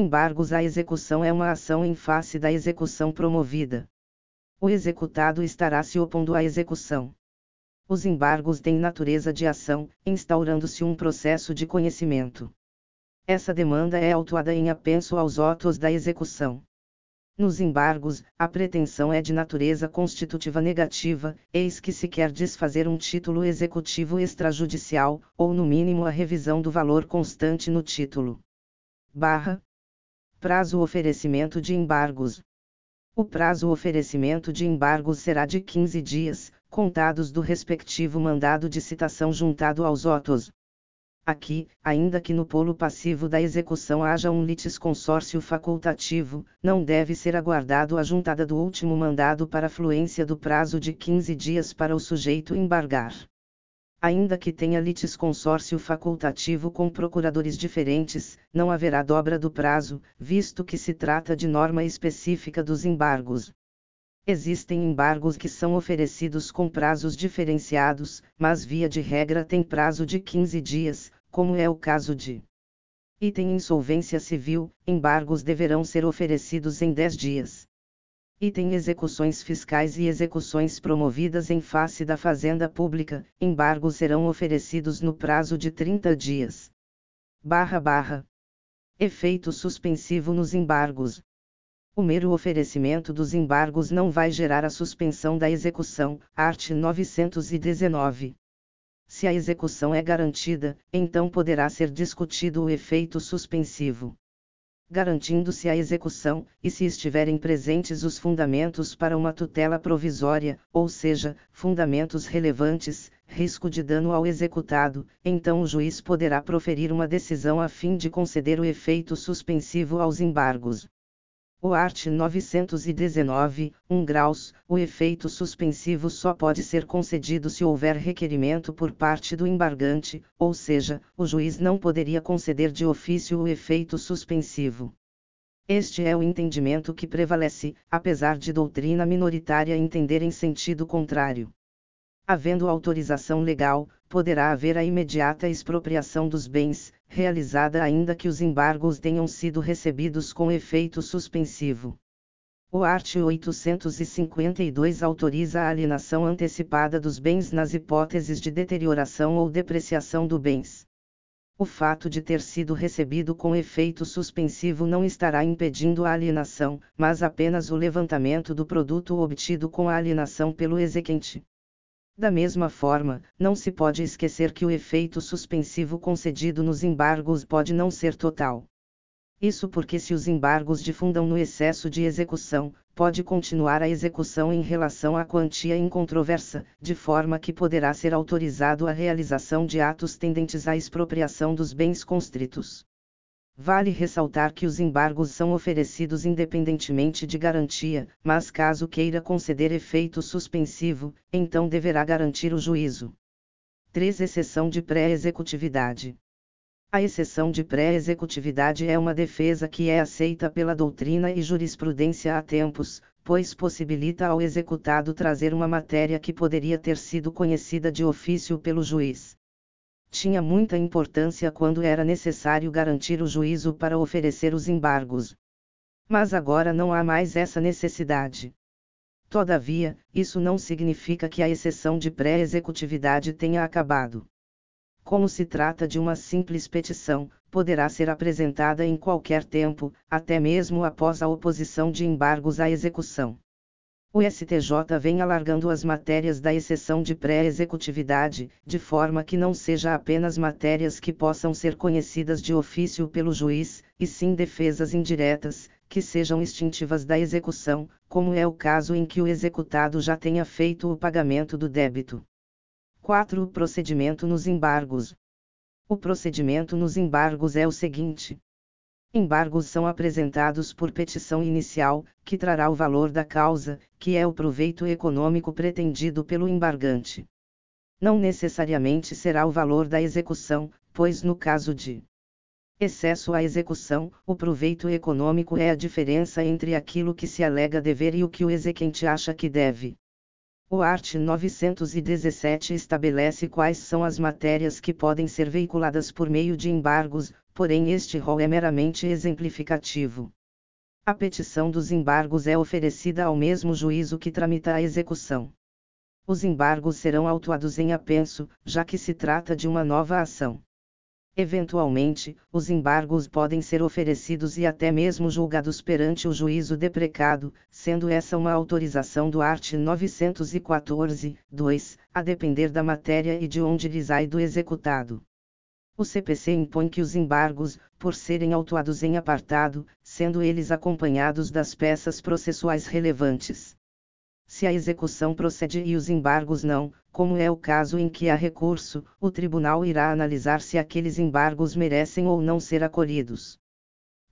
Embargos à execução é uma ação em face da execução promovida. O executado estará se opondo à execução. Os embargos têm natureza de ação, instaurando-se um processo de conhecimento. Essa demanda é autuada em apenso aos autos da execução. Nos embargos, a pretensão é de natureza constitutiva negativa, eis que se quer desfazer um título executivo extrajudicial, ou no mínimo a revisão do valor constante no título. Barra. Prazo oferecimento de embargos. O prazo oferecimento de embargos será de 15 dias, contados do respectivo mandado de citação juntado aos autos, Aqui, ainda que no polo passivo da execução haja um litisconsórcio facultativo, não deve ser aguardado a juntada do último mandado para fluência do prazo de 15 dias para o sujeito embargar. Ainda que tenha litisconsórcio facultativo com procuradores diferentes, não haverá dobra do prazo, visto que se trata de norma específica dos embargos. Existem embargos que são oferecidos com prazos diferenciados, mas via de regra tem prazo de 15 dias, como é o caso de item insolvência civil, embargos deverão ser oferecidos em 10 dias. Item execuções fiscais e execuções promovidas em face da Fazenda Pública, embargos serão oferecidos no prazo de 30 dias. Barra barra. Efeito suspensivo nos embargos. O mero oferecimento dos embargos não vai gerar a suspensão da execução, art. 919. Se a execução é garantida, então poderá ser discutido o efeito suspensivo. Garantindo-se a execução, e se estiverem presentes os fundamentos para uma tutela provisória, ou seja, fundamentos relevantes, risco de dano ao executado, então o juiz poderá proferir uma decisão a fim de conceder o efeito suspensivo aos embargos. O art. 919, 1 graus, o efeito suspensivo só pode ser concedido se houver requerimento por parte do embargante, ou seja, o juiz não poderia conceder de ofício o efeito suspensivo. Este é o entendimento que prevalece, apesar de doutrina minoritária entender em sentido contrário. Havendo autorização legal, poderá haver a imediata expropriação dos bens, realizada ainda que os embargos tenham sido recebidos com efeito suspensivo. O art. 852 autoriza a alienação antecipada dos bens nas hipóteses de deterioração ou depreciação do bens. O fato de ter sido recebido com efeito suspensivo não estará impedindo a alienação, mas apenas o levantamento do produto obtido com a alienação pelo exequente. Da mesma forma, não se pode esquecer que o efeito suspensivo concedido nos embargos pode não ser total. Isso porque, se os embargos difundam no excesso de execução, pode continuar a execução em relação à quantia incontroversa, de forma que poderá ser autorizado a realização de atos tendentes à expropriação dos bens constritos. Vale ressaltar que os embargos são oferecidos independentemente de garantia, mas caso queira conceder efeito suspensivo, então deverá garantir o juízo. 3. Exceção de pré-executividade. A exceção de pré-executividade é uma defesa que é aceita pela doutrina e jurisprudência há tempos, pois possibilita ao executado trazer uma matéria que poderia ter sido conhecida de ofício pelo juiz tinha muita importância quando era necessário garantir o juízo para oferecer os embargos. Mas agora não há mais essa necessidade. Todavia, isso não significa que a exceção de pré-executividade tenha acabado. Como se trata de uma simples petição, poderá ser apresentada em qualquer tempo, até mesmo após a oposição de embargos à execução. O STJ vem alargando as matérias da exceção de pré-executividade, de forma que não seja apenas matérias que possam ser conhecidas de ofício pelo juiz, e sim defesas indiretas, que sejam extintivas da execução, como é o caso em que o executado já tenha feito o pagamento do débito. 4. O procedimento nos embargos. O procedimento nos embargos é o seguinte: Embargos são apresentados por petição inicial, que trará o valor da causa, que é o proveito econômico pretendido pelo embargante. Não necessariamente será o valor da execução, pois no caso de excesso à execução, o proveito econômico é a diferença entre aquilo que se alega dever e o que o exequente acha que deve. O art. 917 estabelece quais são as matérias que podem ser veiculadas por meio de embargos, porém este rol é meramente exemplificativo. A petição dos embargos é oferecida ao mesmo juízo que tramita a execução. Os embargos serão autuados em apenso, já que se trata de uma nova ação. Eventualmente, os embargos podem ser oferecidos e até mesmo julgados perante o juízo deprecado, sendo essa uma autorização do art. 914, 2, a depender da matéria e de onde reside do executado. O CPC impõe que os embargos, por serem autuados em apartado, sendo eles acompanhados das peças processuais relevantes, se a execução procede e os embargos não, como é o caso em que há recurso, o tribunal irá analisar se aqueles embargos merecem ou não ser acolhidos.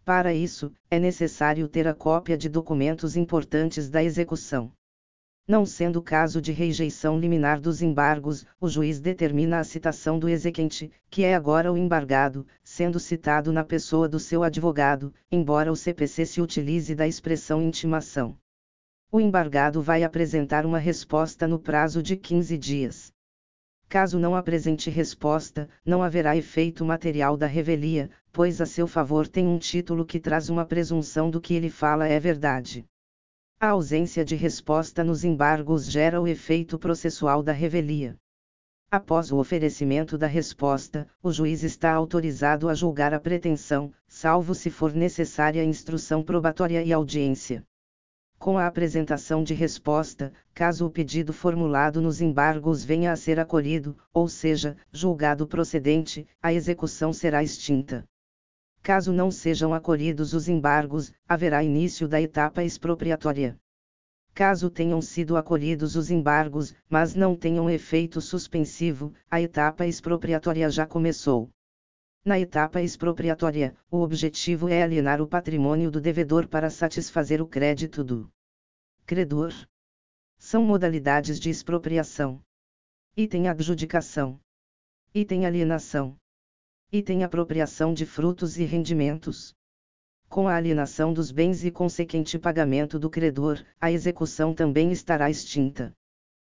Para isso, é necessário ter a cópia de documentos importantes da execução. Não sendo caso de rejeição liminar dos embargos, o juiz determina a citação do exequente, que é agora o embargado, sendo citado na pessoa do seu advogado, embora o CPC se utilize da expressão intimação o embargado vai apresentar uma resposta no prazo de 15 dias. Caso não apresente resposta, não haverá efeito material da revelia, pois a seu favor tem um título que traz uma presunção do que ele fala é verdade. A ausência de resposta nos embargos gera o efeito processual da revelia. Após o oferecimento da resposta, o juiz está autorizado a julgar a pretensão, salvo se for necessária instrução probatória e audiência com a apresentação de resposta, caso o pedido formulado nos embargos venha a ser acolhido, ou seja, julgado procedente, a execução será extinta. Caso não sejam acolhidos os embargos, haverá início da etapa expropriatória. Caso tenham sido acolhidos os embargos, mas não tenham efeito suspensivo, a etapa expropriatória já começou. Na etapa expropriatória, o objetivo é alienar o patrimônio do devedor para satisfazer o crédito do credor. São modalidades de expropriação. Item adjudicação. Item alienação. Item apropriação de frutos e rendimentos. Com a alienação dos bens e consequente pagamento do credor, a execução também estará extinta.